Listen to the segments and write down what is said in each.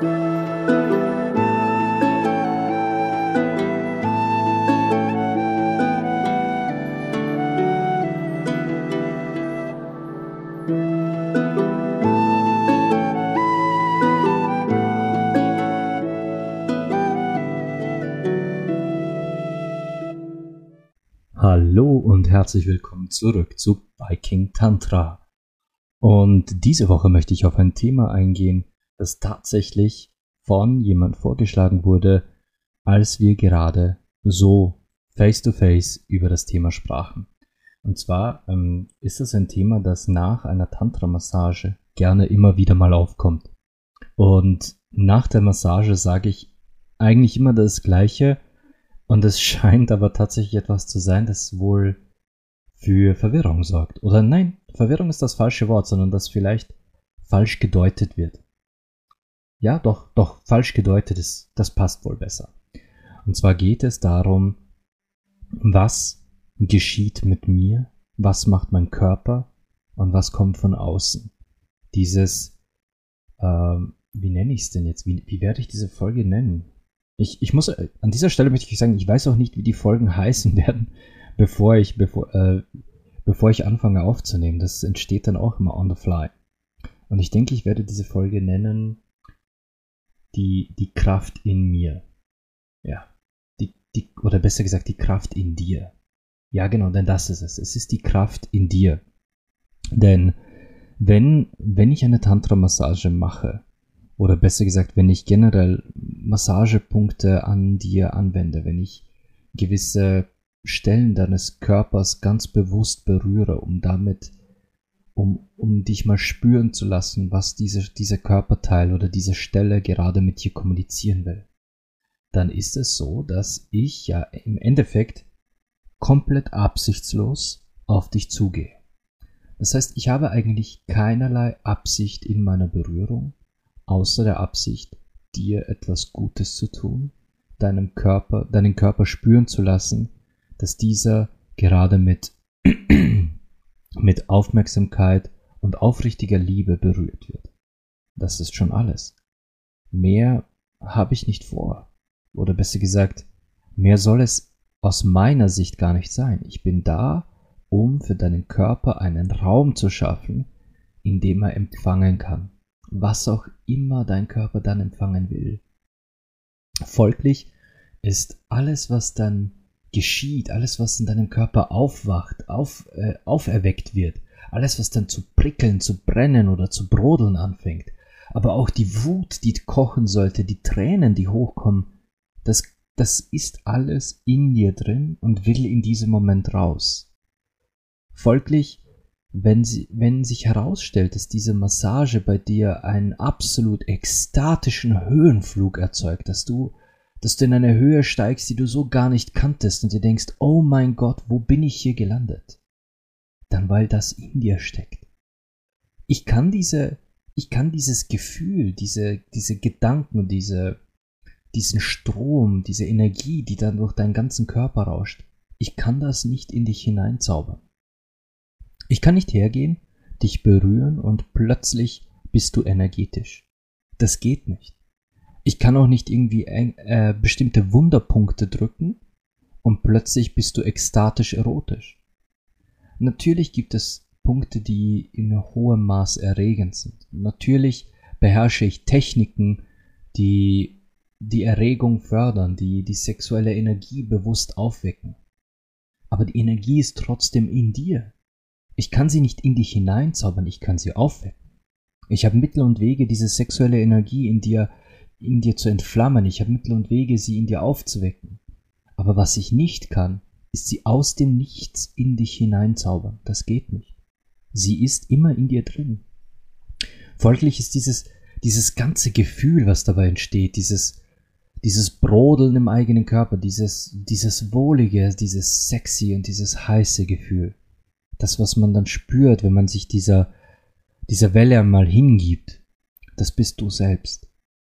Hallo und herzlich willkommen zurück zu Viking Tantra. Und diese Woche möchte ich auf ein Thema eingehen, das tatsächlich von jemand vorgeschlagen wurde, als wir gerade so face-to-face -face über das Thema sprachen. Und zwar ähm, ist es ein Thema, das nach einer Tantra-Massage gerne immer wieder mal aufkommt. Und nach der Massage sage ich eigentlich immer das Gleiche, und es scheint aber tatsächlich etwas zu sein, das wohl für Verwirrung sorgt. Oder nein, Verwirrung ist das falsche Wort, sondern das vielleicht falsch gedeutet wird. Ja, doch, doch, falsch gedeutet ist, das passt wohl besser. Und zwar geht es darum, was geschieht mit mir, was macht mein Körper und was kommt von außen. Dieses, ähm, wie nenne ich es denn jetzt? Wie, wie werde ich diese Folge nennen? Ich, ich muss, äh, an dieser Stelle möchte ich sagen, ich weiß auch nicht, wie die Folgen heißen werden, bevor ich, bevor, äh, bevor ich anfange aufzunehmen. Das entsteht dann auch immer on the fly. Und ich denke, ich werde diese Folge nennen, die, die Kraft in mir. Ja. Die, die, oder besser gesagt, die Kraft in dir. Ja, genau, denn das ist es. Es ist die Kraft in dir. Denn wenn, wenn ich eine Tantra-Massage mache, oder besser gesagt, wenn ich generell Massagepunkte an dir anwende, wenn ich gewisse Stellen deines Körpers ganz bewusst berühre, um damit, um, um dich mal spüren zu lassen, was diese, dieser Körperteil oder diese Stelle gerade mit dir kommunizieren will, dann ist es so, dass ich ja im Endeffekt komplett absichtslos auf dich zugehe. Das heißt, ich habe eigentlich keinerlei Absicht in meiner Berührung, außer der Absicht, dir etwas Gutes zu tun, deinem Körper, deinen Körper spüren zu lassen, dass dieser gerade mit, mit Aufmerksamkeit und aufrichtiger Liebe berührt wird. Das ist schon alles. Mehr habe ich nicht vor. Oder besser gesagt, mehr soll es aus meiner Sicht gar nicht sein. Ich bin da, um für deinen Körper einen Raum zu schaffen, in dem er empfangen kann was auch immer dein Körper dann empfangen will. Folglich ist alles, was dann geschieht, alles, was in deinem Körper aufwacht, auf, äh, auferweckt wird, alles, was dann zu prickeln, zu brennen oder zu brodeln anfängt, aber auch die Wut, die kochen sollte, die Tränen, die hochkommen, das, das ist alles in dir drin und will in diesem Moment raus. Folglich wenn, sie, wenn sich herausstellt, dass diese Massage bei dir einen absolut ekstatischen Höhenflug erzeugt, dass du, dass du in eine Höhe steigst, die du so gar nicht kanntest und dir denkst, oh mein Gott, wo bin ich hier gelandet? Dann weil das in dir steckt. Ich kann diese, ich kann dieses Gefühl, diese, diese Gedanken, diese, diesen Strom, diese Energie, die dann durch deinen ganzen Körper rauscht, ich kann das nicht in dich hineinzaubern. Ich kann nicht hergehen, dich berühren und plötzlich bist du energetisch. Das geht nicht. Ich kann auch nicht irgendwie äh, bestimmte Wunderpunkte drücken und plötzlich bist du ekstatisch erotisch. Natürlich gibt es Punkte, die in hohem Maß erregend sind. Natürlich beherrsche ich Techniken, die die Erregung fördern, die die sexuelle Energie bewusst aufwecken. Aber die Energie ist trotzdem in dir. Ich kann sie nicht in dich hineinzaubern, ich kann sie aufwecken. Ich habe Mittel und Wege, diese sexuelle Energie in dir, in dir zu entflammen. Ich habe Mittel und Wege, sie in dir aufzuwecken. Aber was ich nicht kann, ist sie aus dem Nichts in dich hineinzaubern. Das geht nicht. Sie ist immer in dir drin. Folglich ist dieses, dieses ganze Gefühl, was dabei entsteht, dieses, dieses Brodeln im eigenen Körper, dieses, dieses wohlige, dieses sexy und dieses heiße Gefühl, das, was man dann spürt, wenn man sich dieser, dieser Welle einmal hingibt, das bist du selbst.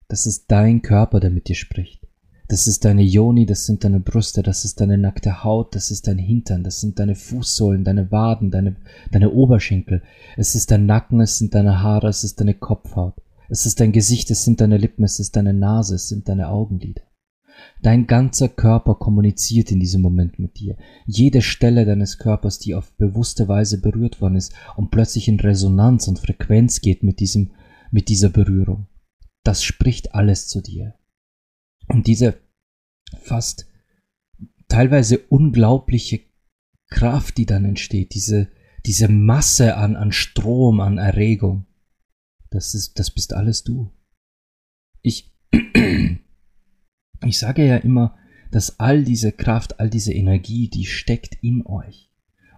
Das ist dein Körper, der mit dir spricht. Das ist deine Joni, das sind deine Brüste, das ist deine nackte Haut, das ist dein Hintern, das sind deine Fußsohlen, deine Waden, deine, deine Oberschenkel. Es ist dein Nacken, es sind deine Haare, es ist deine Kopfhaut. Es ist dein Gesicht, es sind deine Lippen, es ist deine Nase, es sind deine Augenlider. Dein ganzer Körper kommuniziert in diesem Moment mit dir. Jede Stelle deines Körpers, die auf bewusste Weise berührt worden ist und plötzlich in Resonanz und Frequenz geht mit diesem, mit dieser Berührung. Das spricht alles zu dir. Und diese fast teilweise unglaubliche Kraft, die dann entsteht, diese, diese Masse an, an Strom, an Erregung, das ist, das bist alles du. Ich, ich sage ja immer, dass all diese Kraft, all diese Energie, die steckt in euch.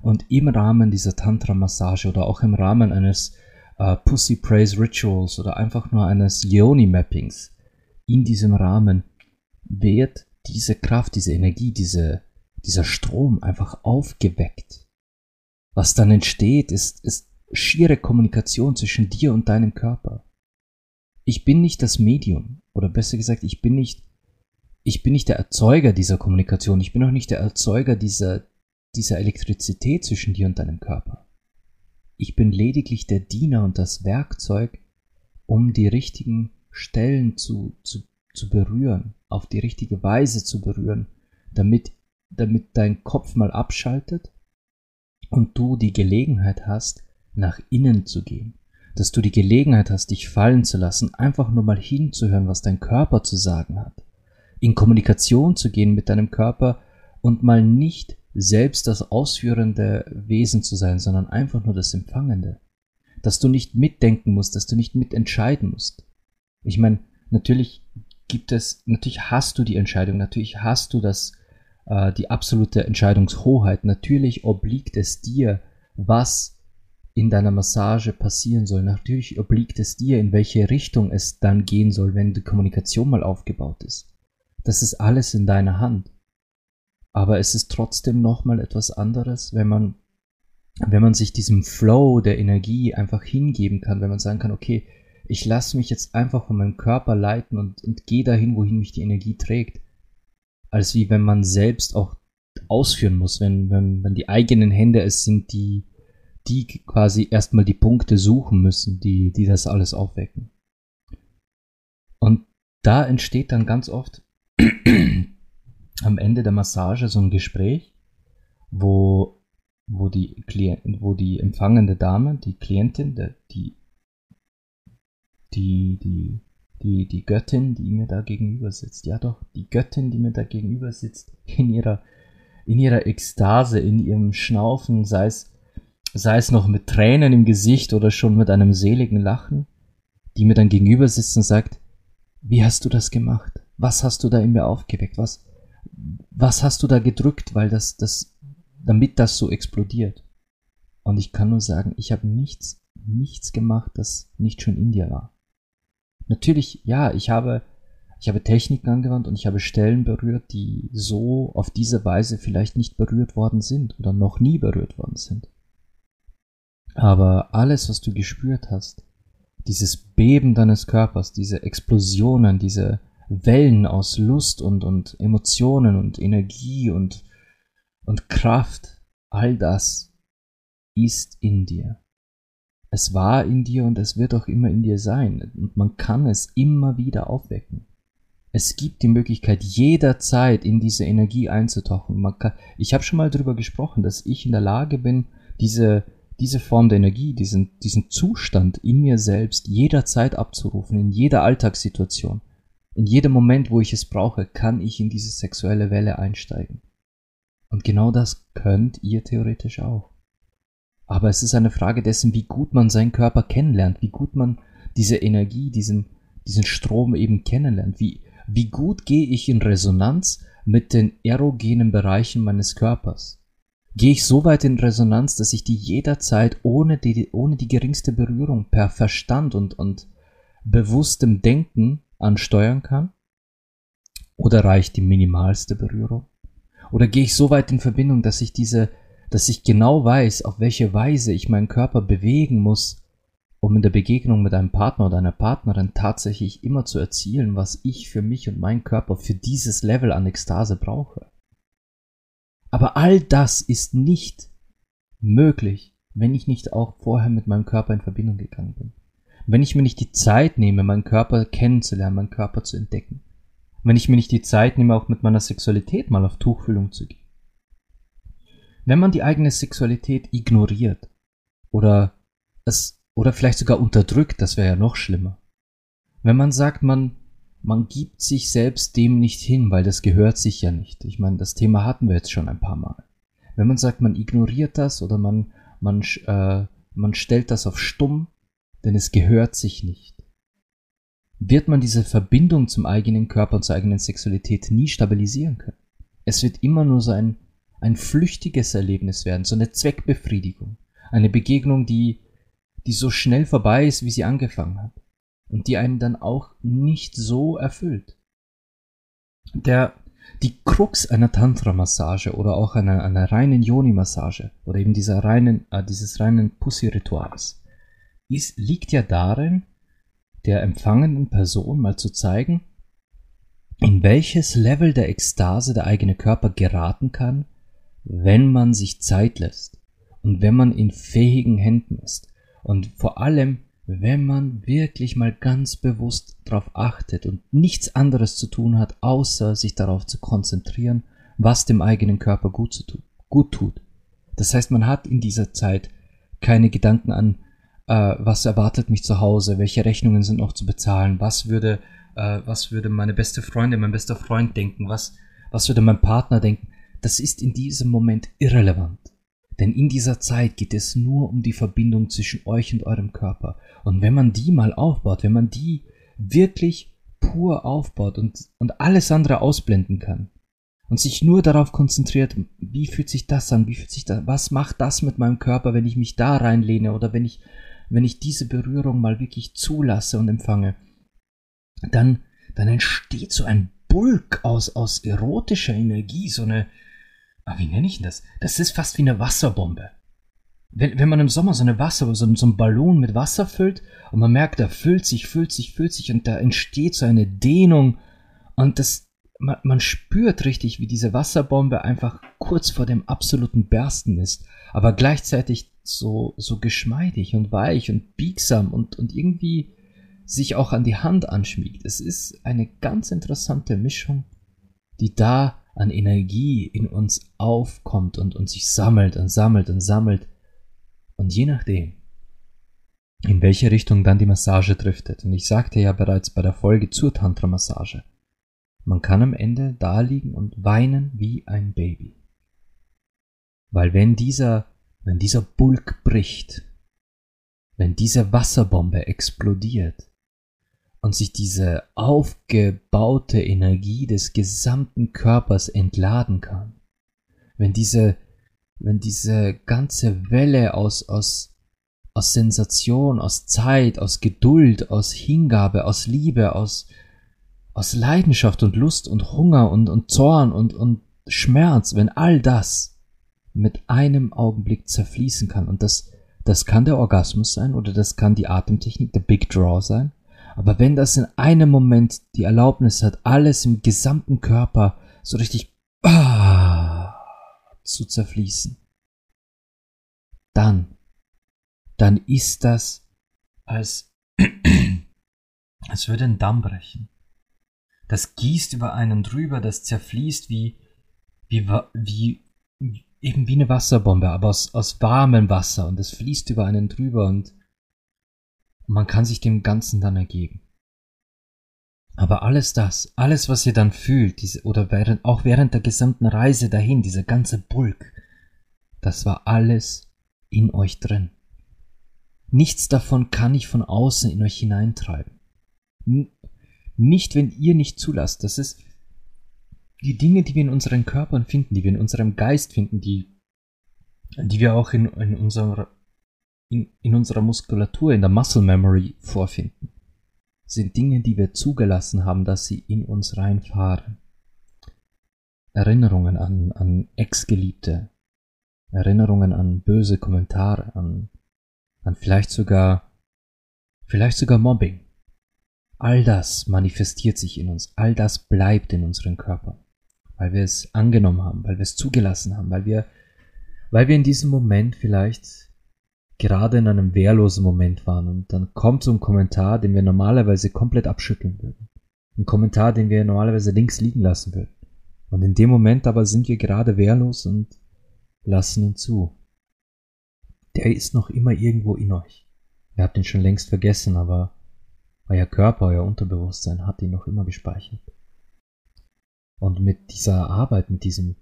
Und im Rahmen dieser Tantra-Massage oder auch im Rahmen eines äh, Pussy Praise Rituals oder einfach nur eines Yoni-Mappings, in diesem Rahmen wird diese Kraft, diese Energie, diese, dieser Strom einfach aufgeweckt. Was dann entsteht, ist, ist schiere Kommunikation zwischen dir und deinem Körper. Ich bin nicht das Medium, oder besser gesagt, ich bin nicht, ich bin nicht der Erzeuger dieser Kommunikation, ich bin auch nicht der Erzeuger dieser, dieser Elektrizität zwischen dir und deinem Körper. Ich bin lediglich der Diener und das Werkzeug, um die richtigen Stellen zu, zu, zu berühren, auf die richtige Weise zu berühren, damit, damit dein Kopf mal abschaltet und du die Gelegenheit hast, nach innen zu gehen, dass du die Gelegenheit hast, dich fallen zu lassen, einfach nur mal hinzuhören, was dein Körper zu sagen hat, in Kommunikation zu gehen mit deinem Körper und mal nicht selbst das ausführende Wesen zu sein, sondern einfach nur das Empfangende. Dass du nicht mitdenken musst, dass du nicht mitentscheiden musst. Ich meine, natürlich gibt es, natürlich hast du die Entscheidung, natürlich hast du das, äh, die absolute Entscheidungshoheit, natürlich obliegt es dir, was in deiner Massage passieren soll. Natürlich obliegt es dir, in welche Richtung es dann gehen soll, wenn die Kommunikation mal aufgebaut ist. Das ist alles in deiner Hand. Aber es ist trotzdem nochmal etwas anderes, wenn man, wenn man sich diesem Flow der Energie einfach hingeben kann, wenn man sagen kann, okay, ich lasse mich jetzt einfach von meinem Körper leiten und, und gehe dahin, wohin mich die Energie trägt. Als wie wenn man selbst auch ausführen muss, wenn, wenn, wenn die eigenen Hände es sind, die, die quasi erstmal die Punkte suchen müssen, die, die das alles aufwecken. Und da entsteht dann ganz oft am Ende der Massage so ein Gespräch, wo, wo, die, Klient, wo die empfangende Dame, die Klientin, die, die, die, die, die Göttin, die mir da gegenüber sitzt, ja doch, die Göttin, die mir da gegenüber sitzt, in ihrer, in ihrer Ekstase, in ihrem Schnaufen, sei es sei es noch mit Tränen im Gesicht oder schon mit einem seligen Lachen, die mir dann gegenüber sitzt und sagt, wie hast du das gemacht? Was hast du da in mir aufgeweckt? Was, was hast du da gedrückt, weil das, das, damit das so explodiert? Und ich kann nur sagen, ich habe nichts, nichts gemacht, das nicht schon in dir war. Natürlich, ja, ich habe, ich habe Techniken angewandt und ich habe Stellen berührt, die so auf diese Weise vielleicht nicht berührt worden sind oder noch nie berührt worden sind. Aber alles, was du gespürt hast, dieses Beben deines Körpers, diese Explosionen, diese Wellen aus Lust und, und Emotionen und Energie und, und Kraft, all das ist in dir. Es war in dir und es wird auch immer in dir sein. Und man kann es immer wieder aufwecken. Es gibt die Möglichkeit, jederzeit in diese Energie einzutauchen. Kann, ich habe schon mal darüber gesprochen, dass ich in der Lage bin, diese diese Form der Energie, diesen, diesen Zustand in mir selbst jederzeit abzurufen, in jeder Alltagssituation. In jedem Moment, wo ich es brauche, kann ich in diese sexuelle Welle einsteigen. Und genau das könnt ihr theoretisch auch. Aber es ist eine Frage dessen, wie gut man seinen Körper kennenlernt, wie gut man diese Energie, diesen, diesen Strom eben kennenlernt, wie, wie gut gehe ich in Resonanz mit den erogenen Bereichen meines Körpers gehe ich so weit in Resonanz, dass ich die jederzeit ohne die, ohne die geringste Berührung per Verstand und, und bewusstem Denken ansteuern kann? Oder reicht die minimalste Berührung? Oder gehe ich so weit in Verbindung, dass ich diese, dass ich genau weiß, auf welche Weise ich meinen Körper bewegen muss, um in der Begegnung mit einem Partner oder einer Partnerin tatsächlich immer zu erzielen, was ich für mich und meinen Körper für dieses Level an Ekstase brauche. Aber all das ist nicht möglich, wenn ich nicht auch vorher mit meinem Körper in Verbindung gegangen bin. Wenn ich mir nicht die Zeit nehme, meinen Körper kennenzulernen, meinen Körper zu entdecken, wenn ich mir nicht die Zeit nehme, auch mit meiner Sexualität mal auf Tuchfühlung zu gehen. Wenn man die eigene Sexualität ignoriert oder es oder vielleicht sogar unterdrückt, das wäre ja noch schlimmer. Wenn man sagt, man man gibt sich selbst dem nicht hin, weil das gehört sich ja nicht. Ich meine, das Thema hatten wir jetzt schon ein paar Mal. Wenn man sagt, man ignoriert das oder man man äh, man stellt das auf stumm, denn es gehört sich nicht wird man diese Verbindung zum eigenen Körper und zur eigenen Sexualität nie stabilisieren können. Es wird immer nur so ein, ein flüchtiges Erlebnis werden, so eine Zweckbefriedigung. Eine Begegnung, die, die so schnell vorbei ist, wie sie angefangen hat. Und die einen dann auch nicht so erfüllt. Der, die Krux einer Tantra-Massage oder auch einer, einer reinen Yoni-Massage oder eben dieser reinen, äh, dieses reinen Pussy-Rituals ist, liegt ja darin, der empfangenden Person mal zu zeigen, in welches Level der Ekstase der eigene Körper geraten kann, wenn man sich Zeit lässt und wenn man in fähigen Händen ist und vor allem, wenn man wirklich mal ganz bewusst darauf achtet und nichts anderes zu tun hat, außer sich darauf zu konzentrieren, was dem eigenen Körper gut, zu tun, gut tut. Das heißt, man hat in dieser Zeit keine Gedanken an äh, was erwartet mich zu Hause, welche Rechnungen sind noch zu bezahlen, was würde, äh, was würde meine beste Freundin, mein bester Freund denken, was, was würde mein Partner denken. Das ist in diesem Moment irrelevant. Denn in dieser Zeit geht es nur um die Verbindung zwischen euch und eurem Körper. Und wenn man die mal aufbaut, wenn man die wirklich pur aufbaut und, und alles andere ausblenden kann und sich nur darauf konzentriert, wie fühlt sich das an, wie fühlt sich das, was macht das mit meinem Körper, wenn ich mich da reinlehne oder wenn ich wenn ich diese Berührung mal wirklich zulasse und empfange, dann, dann entsteht so ein Bulk aus, aus erotischer Energie, so eine, ah, wie nenne ich denn das? Das ist fast wie eine Wasserbombe. Wenn, wenn man im Sommer so eine Wasser, so, so einen Ballon mit Wasser füllt und man merkt, da füllt sich, füllt sich, füllt sich und da entsteht so eine Dehnung und das, man, man spürt richtig, wie diese Wasserbombe einfach kurz vor dem absoluten Bersten ist, aber gleichzeitig so, so geschmeidig und weich und biegsam und, und irgendwie sich auch an die Hand anschmiegt. Es ist eine ganz interessante Mischung, die da an Energie in uns aufkommt und, und sich sammelt und sammelt und sammelt. Und je nachdem, in welche Richtung dann die Massage driftet, und ich sagte ja bereits bei der Folge zur Tantra-Massage, man kann am Ende da liegen und weinen wie ein Baby. Weil wenn dieser wenn dieser Bulk bricht, wenn diese Wasserbombe explodiert und sich diese aufgebaute Energie des gesamten Körpers entladen kann, wenn diese, wenn diese ganze Welle aus, aus, aus Sensation, aus Zeit, aus Geduld, aus Hingabe, aus Liebe, aus, aus Leidenschaft und Lust und Hunger und, und Zorn und, und Schmerz, wenn all das mit einem Augenblick zerfließen kann. Und das, das kann der Orgasmus sein oder das kann die Atemtechnik, der Big Draw sein. Aber wenn das in einem Moment die Erlaubnis hat, alles im gesamten Körper so richtig ah, zu zerfließen, dann, dann ist das als, als würde ein Damm brechen. Das gießt über einen drüber, das zerfließt wie, wie, wie, eben wie eine Wasserbombe, aber aus, aus warmem Wasser und es fließt über einen drüber und man kann sich dem Ganzen dann ergeben. Aber alles das, alles was ihr dann fühlt, diese, oder während, auch während der gesamten Reise dahin, dieser ganze Bulk, das war alles in euch drin. Nichts davon kann ich von außen in euch hineintreiben. Nicht, wenn ihr nicht zulasst. Das ist, die Dinge, die wir in unseren Körpern finden, die wir in unserem Geist finden, die, die wir auch in, in, unserer, in, in unserer Muskulatur, in der Muscle Memory vorfinden, sind Dinge, die wir zugelassen haben, dass sie in uns reinfahren. Erinnerungen an, an Ex-Geliebte, Erinnerungen an böse Kommentare, an, an vielleicht sogar, vielleicht sogar Mobbing. All das manifestiert sich in uns, all das bleibt in unseren Körpern weil wir es angenommen haben, weil wir es zugelassen haben, weil wir, weil wir in diesem Moment vielleicht gerade in einem wehrlosen Moment waren und dann kommt so ein Kommentar, den wir normalerweise komplett abschütteln würden. Ein Kommentar, den wir normalerweise links liegen lassen würden. Und in dem Moment aber sind wir gerade wehrlos und lassen ihn zu. Der ist noch immer irgendwo in euch. Ihr habt ihn schon längst vergessen, aber euer Körper, euer Unterbewusstsein hat ihn noch immer gespeichert. Und mit dieser Arbeit, mit diesem,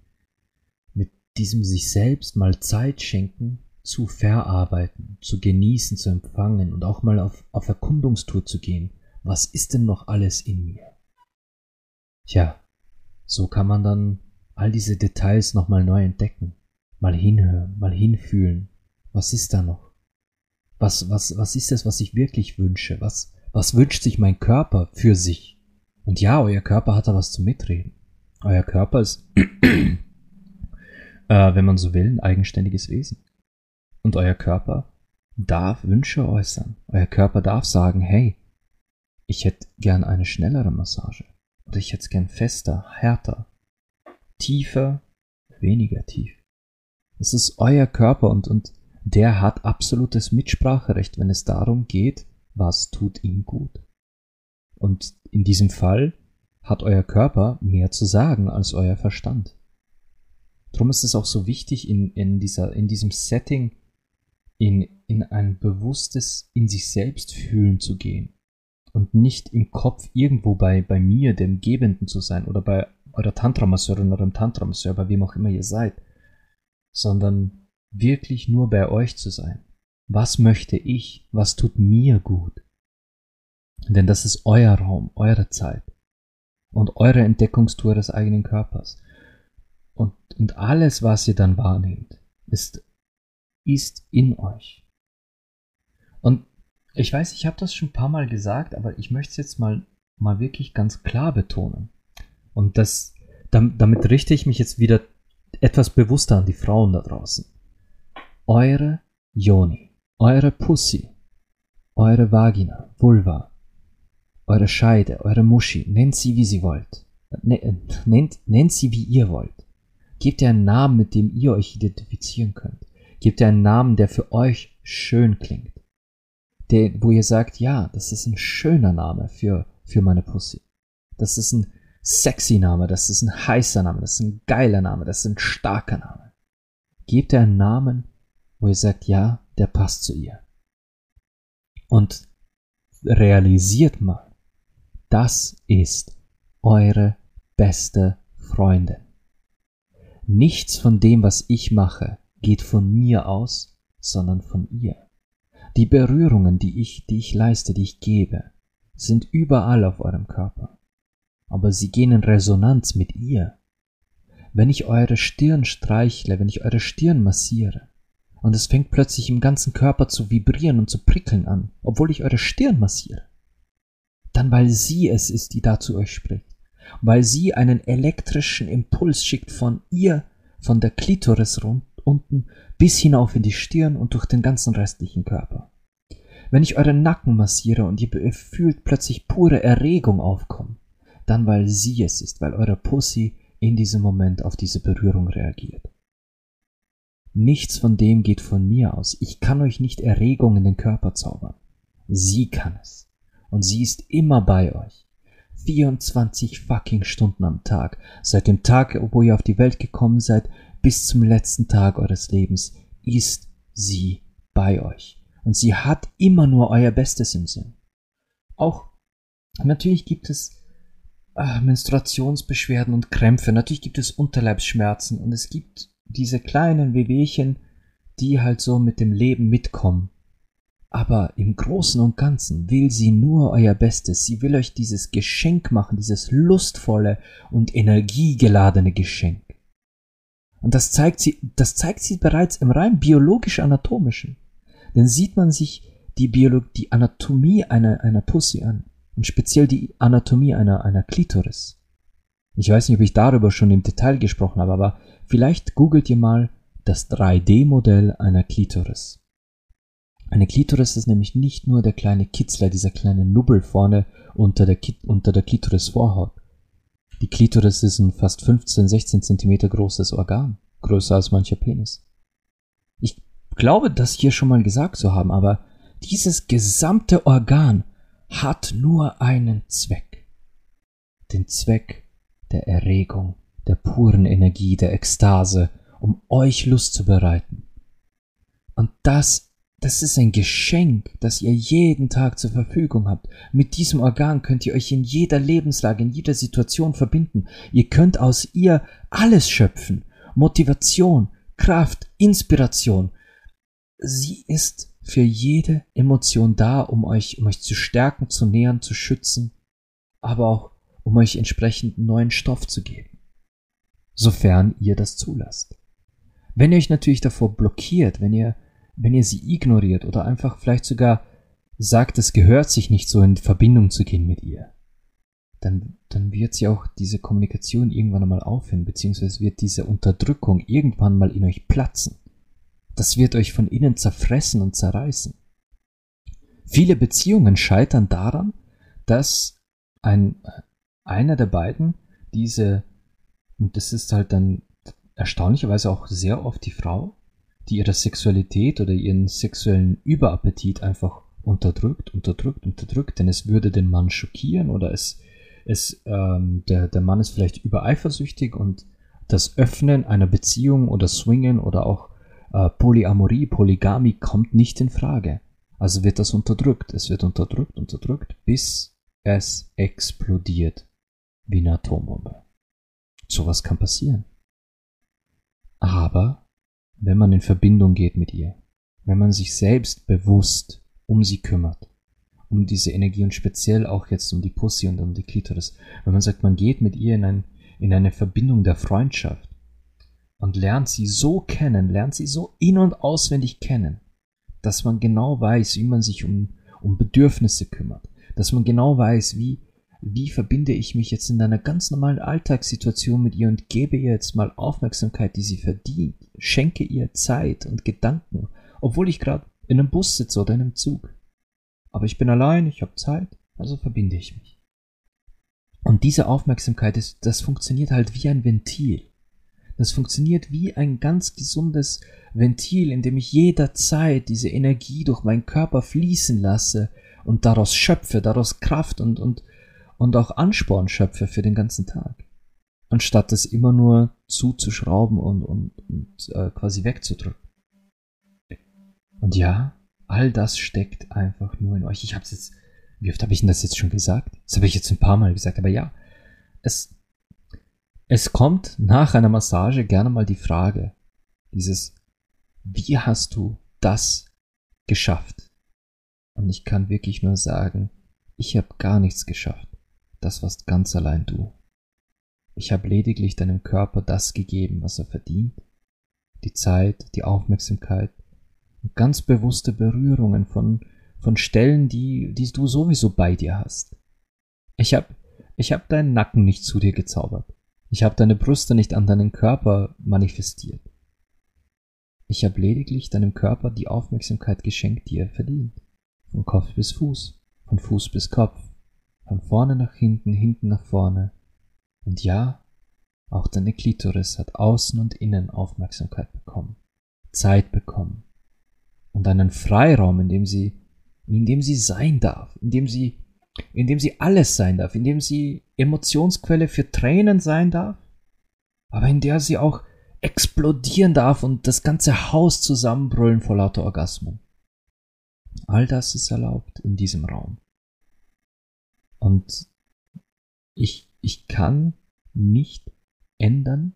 mit diesem sich selbst mal Zeit schenken, zu verarbeiten, zu genießen, zu empfangen und auch mal auf, auf Erkundungstour zu gehen. Was ist denn noch alles in mir? Tja, so kann man dann all diese Details nochmal neu entdecken, mal hinhören, mal hinfühlen. Was ist da noch? Was, was, was ist es, was ich wirklich wünsche? Was, was wünscht sich mein Körper für sich? Und ja, euer Körper hat da was zu mitreden. Euer Körper ist, äh, wenn man so will, ein eigenständiges Wesen. Und euer Körper darf Wünsche äußern. Euer Körper darf sagen, hey, ich hätte gern eine schnellere Massage. Oder ich hätte es gern fester, härter, tiefer, weniger tief. Es ist euer Körper und, und der hat absolutes Mitspracherecht, wenn es darum geht, was tut ihm gut. Und in diesem Fall hat euer Körper mehr zu sagen als euer Verstand. Drum ist es auch so wichtig, in, in, dieser, in diesem Setting in, in ein bewusstes in sich selbst fühlen zu gehen und nicht im Kopf irgendwo bei, bei mir, dem Gebenden zu sein oder bei eurer Tantramasseurin oder dem Tantramasseur, bei wem auch immer ihr seid, sondern wirklich nur bei euch zu sein. Was möchte ich? Was tut mir gut? Denn das ist euer Raum, eure Zeit und eure Entdeckungstour des eigenen Körpers. Und, und alles, was ihr dann wahrnehmt, ist ist in euch. Und ich weiß, ich habe das schon ein paar Mal gesagt, aber ich möchte es jetzt mal, mal wirklich ganz klar betonen. Und das, damit richte ich mich jetzt wieder etwas bewusster an die Frauen da draußen. Eure Joni, eure Pussy, eure Vagina, Vulva, eure Scheide, eure Muschi, nennt sie wie sie wollt. Nennt, nennt sie wie ihr wollt. Gebt ihr einen Namen, mit dem ihr euch identifizieren könnt. Gebt ihr einen Namen, der für euch schön klingt. Der, wo ihr sagt, ja, das ist ein schöner Name für, für meine Pussy. Das ist ein sexy Name, das ist ein heißer Name, das ist ein geiler Name, das ist ein starker Name. Gebt ihr einen Namen, wo ihr sagt, ja, der passt zu ihr. Und realisiert mal, das ist eure beste Freundin. Nichts von dem, was ich mache, geht von mir aus, sondern von ihr. Die Berührungen, die ich, die ich leiste, die ich gebe, sind überall auf eurem Körper. Aber sie gehen in Resonanz mit ihr. Wenn ich eure Stirn streichle, wenn ich eure Stirn massiere, und es fängt plötzlich im ganzen Körper zu vibrieren und zu prickeln an, obwohl ich eure Stirn massiere, dann weil sie es ist, die da zu euch spricht, weil sie einen elektrischen Impuls schickt von ihr, von der Klitoris rund, unten bis hinauf in die Stirn und durch den ganzen restlichen Körper. Wenn ich euren Nacken massiere und ihr fühlt plötzlich pure Erregung aufkommen, dann weil sie es ist, weil eure Pussy in diesem Moment auf diese Berührung reagiert. Nichts von dem geht von mir aus. Ich kann euch nicht Erregung in den Körper zaubern. Sie kann es. Und sie ist immer bei euch. 24 fucking Stunden am Tag. Seit dem Tag, wo ihr auf die Welt gekommen seid, bis zum letzten Tag eures Lebens ist sie bei euch. Und sie hat immer nur euer Bestes im Sinn. Auch natürlich gibt es äh, Menstruationsbeschwerden und Krämpfe, natürlich gibt es Unterleibsschmerzen und es gibt diese kleinen Wehwehchen, die halt so mit dem Leben mitkommen. Aber im Großen und Ganzen will sie nur euer Bestes. Sie will euch dieses Geschenk machen, dieses lustvolle und energiegeladene Geschenk. Und das zeigt sie, das zeigt sie bereits im rein biologisch-anatomischen. Denn sieht man sich die, Biolo die Anatomie einer, einer Pussy an. Und speziell die Anatomie einer, einer Klitoris. Ich weiß nicht, ob ich darüber schon im Detail gesprochen habe, aber vielleicht googelt ihr mal das 3D-Modell einer Klitoris. Eine Klitoris ist nämlich nicht nur der kleine Kitzler, dieser kleine Nubbel vorne unter der, unter der Klitoris-Vorhaut. Die Klitoris ist ein fast 15, 16 Zentimeter großes Organ, größer als mancher Penis. Ich glaube, das hier schon mal gesagt zu haben, aber dieses gesamte Organ hat nur einen Zweck. Den Zweck der Erregung, der puren Energie, der Ekstase, um euch Lust zu bereiten. Und das, das ist ein Geschenk, das ihr jeden Tag zur Verfügung habt. Mit diesem Organ könnt ihr euch in jeder Lebenslage, in jeder Situation verbinden. Ihr könnt aus ihr alles schöpfen. Motivation, Kraft, Inspiration. Sie ist für jede Emotion da, um euch, um euch zu stärken, zu nähern, zu schützen, aber auch um euch entsprechend neuen Stoff zu geben. Sofern ihr das zulasst. Wenn ihr euch natürlich davor blockiert, wenn ihr, wenn ihr sie ignoriert oder einfach vielleicht sogar sagt, es gehört sich nicht so in Verbindung zu gehen mit ihr, dann, dann wird sie auch diese Kommunikation irgendwann einmal aufhören, beziehungsweise wird diese Unterdrückung irgendwann mal in euch platzen. Das wird euch von innen zerfressen und zerreißen. Viele Beziehungen scheitern daran, dass ein, einer der beiden diese, und das ist halt dann erstaunlicherweise auch sehr oft die Frau, die ihre Sexualität oder ihren sexuellen Überappetit einfach unterdrückt, unterdrückt, unterdrückt, denn es würde den Mann schockieren oder es, es ähm, der, der Mann ist vielleicht übereifersüchtig und das Öffnen einer Beziehung oder Swingen oder auch äh, Polyamorie, Polygamie kommt nicht in Frage. Also wird das unterdrückt. Es wird unterdrückt, unterdrückt, bis es explodiert wie eine Atombombe. Sowas kann passieren. Aber wenn man in Verbindung geht mit ihr, wenn man sich selbst bewusst um sie kümmert, um diese Energie und speziell auch jetzt um die Pussy und um die Klitoris, wenn man sagt, man geht mit ihr in, ein, in eine Verbindung der Freundschaft, und lernt sie so kennen, lernt sie so in- und auswendig kennen, dass man genau weiß, wie man sich um, um Bedürfnisse kümmert, dass man genau weiß, wie, wie verbinde ich mich jetzt in einer ganz normalen Alltagssituation mit ihr und gebe ihr jetzt mal Aufmerksamkeit, die sie verdient, schenke ihr Zeit und Gedanken, obwohl ich gerade in einem Bus sitze oder in einem Zug. Aber ich bin allein, ich habe Zeit, also verbinde ich mich. Und diese Aufmerksamkeit ist, das funktioniert halt wie ein Ventil. Das funktioniert wie ein ganz gesundes Ventil, in dem ich jederzeit diese Energie durch meinen Körper fließen lasse und daraus schöpfe, daraus Kraft und, und, und auch Ansporn schöpfe für den ganzen Tag. Anstatt es immer nur zuzuschrauben und, und, und äh, quasi wegzudrücken. Und ja, all das steckt einfach nur in euch. Ich habe es jetzt, wie oft habe ich denn das jetzt schon gesagt? Das habe ich jetzt ein paar Mal gesagt, aber ja, es, es kommt nach einer Massage gerne mal die Frage, dieses, wie hast du das geschafft? Und ich kann wirklich nur sagen, ich habe gar nichts geschafft. Das warst ganz allein du. Ich habe lediglich deinem Körper das gegeben, was er verdient. Die Zeit, die Aufmerksamkeit und ganz bewusste Berührungen von, von Stellen, die, die du sowieso bei dir hast. Ich habe ich hab deinen Nacken nicht zu dir gezaubert. Ich habe deine Brüste nicht an deinen Körper manifestiert. Ich habe lediglich deinem Körper die Aufmerksamkeit geschenkt, die er verdient. Von Kopf bis Fuß, von Fuß bis Kopf, von vorne nach hinten, hinten nach vorne. Und ja, auch deine Klitoris hat außen und innen Aufmerksamkeit bekommen, Zeit bekommen und einen Freiraum, in dem sie, in dem sie sein darf, in dem sie in dem sie alles sein darf, in dem sie Emotionsquelle für Tränen sein darf, aber in der sie auch explodieren darf und das ganze Haus zusammenbrüllen vor lauter Orgasmen. All das ist erlaubt in diesem Raum. Und ich, ich kann nicht ändern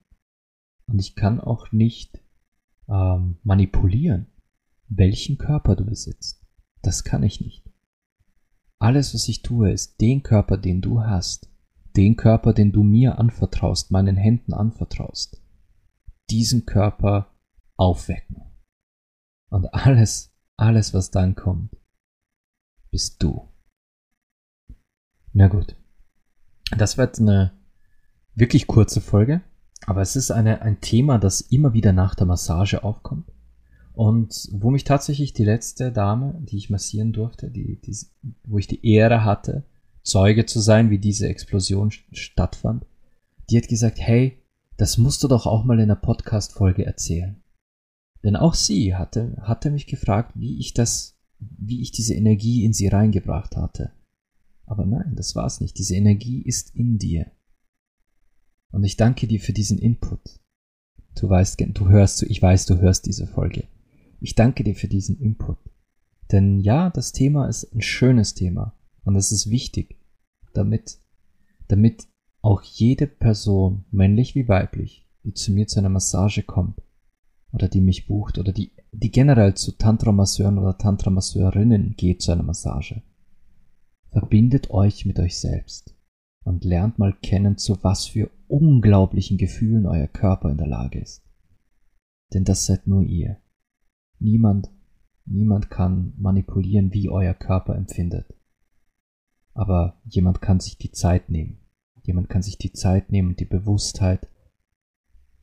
und ich kann auch nicht ähm, manipulieren, welchen Körper du besitzt. Das kann ich nicht. Alles, was ich tue, ist den Körper, den du hast, den Körper, den du mir anvertraust, meinen Händen anvertraust, diesen Körper aufwecken. Und alles, alles, was dann kommt, bist du. Na gut. Das wird eine wirklich kurze Folge, aber es ist eine, ein Thema, das immer wieder nach der Massage aufkommt. Und wo mich tatsächlich die letzte Dame, die ich massieren durfte, die, die, wo ich die Ehre hatte, Zeuge zu sein, wie diese Explosion stattfand, die hat gesagt, hey, das musst du doch auch mal in einer Podcast-Folge erzählen. Denn auch sie hatte, hatte mich gefragt, wie ich das, wie ich diese Energie in sie reingebracht hatte. Aber nein, das war's nicht. Diese Energie ist in dir. Und ich danke dir für diesen Input. Du weißt, du hörst, ich weiß, du hörst diese Folge. Ich danke dir für diesen Input. Denn ja, das Thema ist ein schönes Thema. Und es ist wichtig, damit, damit auch jede Person, männlich wie weiblich, die zu mir zu einer Massage kommt, oder die mich bucht, oder die, die generell zu Tantra-Masseuren oder Tantra-Masseurinnen geht zu einer Massage, verbindet euch mit euch selbst und lernt mal kennen, zu was für unglaublichen Gefühlen euer Körper in der Lage ist. Denn das seid nur ihr. Niemand, niemand kann manipulieren, wie euer Körper empfindet. Aber jemand kann sich die Zeit nehmen. Jemand kann sich die Zeit nehmen die Bewusstheit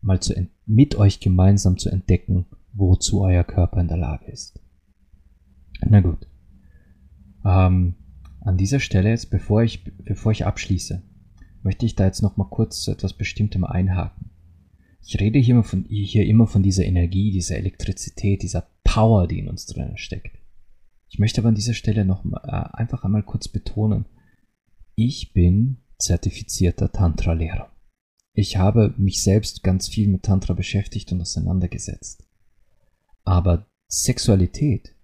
mal zu mit euch gemeinsam zu entdecken, wozu euer Körper in der Lage ist. Na gut. Ähm, an dieser Stelle jetzt, bevor ich, bevor ich abschließe, möchte ich da jetzt noch mal kurz zu etwas Bestimmtem einhaken. Ich rede hier immer, von, hier immer von dieser Energie, dieser Elektrizität, dieser Power, die in uns drin steckt. Ich möchte aber an dieser Stelle noch mal, äh, einfach einmal kurz betonen, ich bin zertifizierter Tantra-Lehrer. Ich habe mich selbst ganz viel mit Tantra beschäftigt und auseinandergesetzt. Aber Sexualität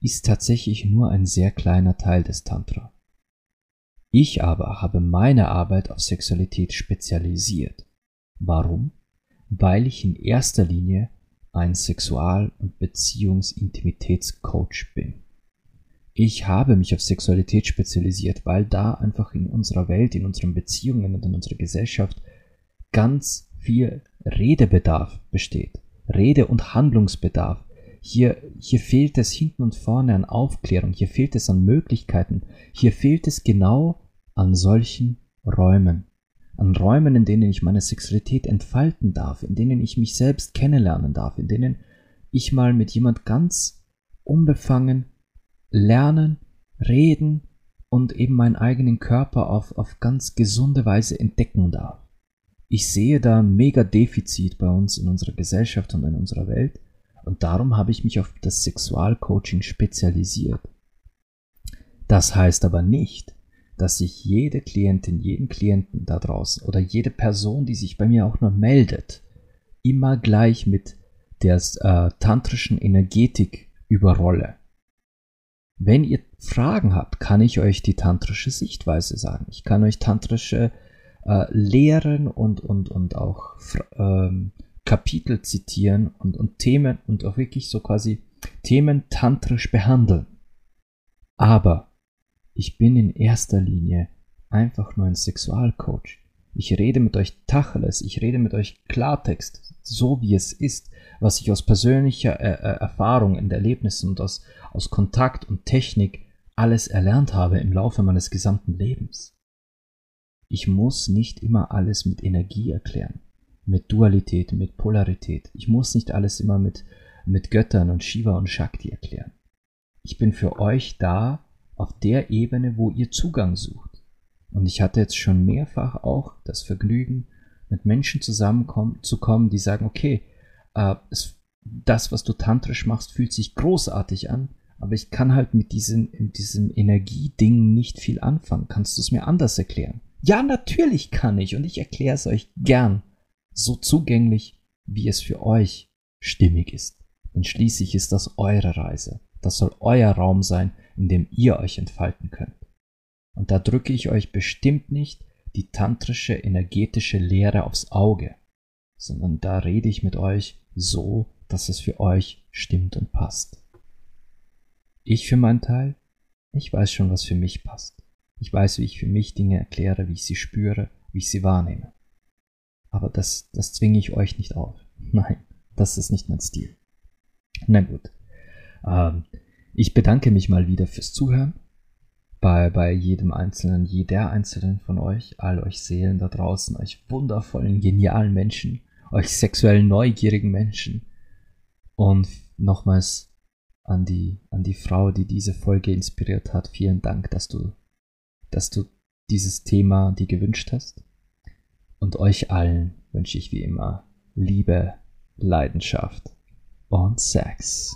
ist tatsächlich nur ein sehr kleiner Teil des Tantra. Ich aber habe meine Arbeit auf Sexualität spezialisiert. Warum? Weil ich in erster Linie ein Sexual- und Beziehungsintimitätscoach bin. Ich habe mich auf Sexualität spezialisiert, weil da einfach in unserer Welt, in unseren Beziehungen und in unserer Gesellschaft ganz viel Redebedarf besteht. Rede- und Handlungsbedarf. Hier, hier fehlt es hinten und vorne an Aufklärung, hier fehlt es an Möglichkeiten, hier fehlt es genau an solchen Räumen. An Räumen, in denen ich meine Sexualität entfalten darf, in denen ich mich selbst kennenlernen darf, in denen ich mal mit jemand ganz unbefangen lernen, reden und eben meinen eigenen Körper auf, auf ganz gesunde Weise entdecken darf. Ich sehe da ein mega Defizit bei uns in unserer Gesellschaft und in unserer Welt und darum habe ich mich auf das Sexualcoaching spezialisiert. Das heißt aber nicht, dass sich jede Klientin, jeden Klienten da draußen oder jede Person, die sich bei mir auch nur meldet, immer gleich mit der äh, tantrischen Energetik überrolle. Wenn ihr Fragen habt, kann ich euch die tantrische Sichtweise sagen. Ich kann euch tantrische äh, Lehren und, und, und auch ähm, Kapitel zitieren und, und Themen und auch wirklich so quasi Themen tantrisch behandeln. Aber ich bin in erster Linie einfach nur ein Sexualcoach. Ich rede mit euch Tacheles, ich rede mit euch Klartext, so wie es ist, was ich aus persönlicher äh, äh, Erfahrung und Erlebnissen und aus, aus Kontakt und Technik alles erlernt habe im Laufe meines gesamten Lebens. Ich muss nicht immer alles mit Energie erklären, mit Dualität, mit Polarität. Ich muss nicht alles immer mit, mit Göttern und Shiva und Shakti erklären. Ich bin für euch da auf der Ebene, wo ihr Zugang sucht. Und ich hatte jetzt schon mehrfach auch das Vergnügen, mit Menschen zusammenzukommen, die sagen, okay, äh, es, das, was du tantrisch machst, fühlt sich großartig an, aber ich kann halt mit diesem, diesem Energieding nicht viel anfangen. Kannst du es mir anders erklären? Ja, natürlich kann ich und ich erkläre es euch gern. So zugänglich, wie es für euch stimmig ist. Denn schließlich ist das eure Reise. Das soll euer Raum sein, in dem ihr euch entfalten könnt. Und da drücke ich euch bestimmt nicht die tantrische energetische Lehre aufs Auge, sondern da rede ich mit euch so, dass es für euch stimmt und passt. Ich für meinen Teil, ich weiß schon, was für mich passt. Ich weiß, wie ich für mich Dinge erkläre, wie ich sie spüre, wie ich sie wahrnehme. Aber das, das zwinge ich euch nicht auf. Nein, das ist nicht mein Stil. Na gut. Ähm, ich bedanke mich mal wieder fürs Zuhören. Bei, bei jedem einzelnen, jeder einzelnen von euch, all euch Seelen da draußen, euch wundervollen, genialen Menschen, euch sexuell neugierigen Menschen. Und nochmals an die, an die Frau, die diese Folge inspiriert hat, vielen Dank, dass du, dass du dieses Thema dir gewünscht hast. Und euch allen wünsche ich wie immer Liebe, Leidenschaft und Sex.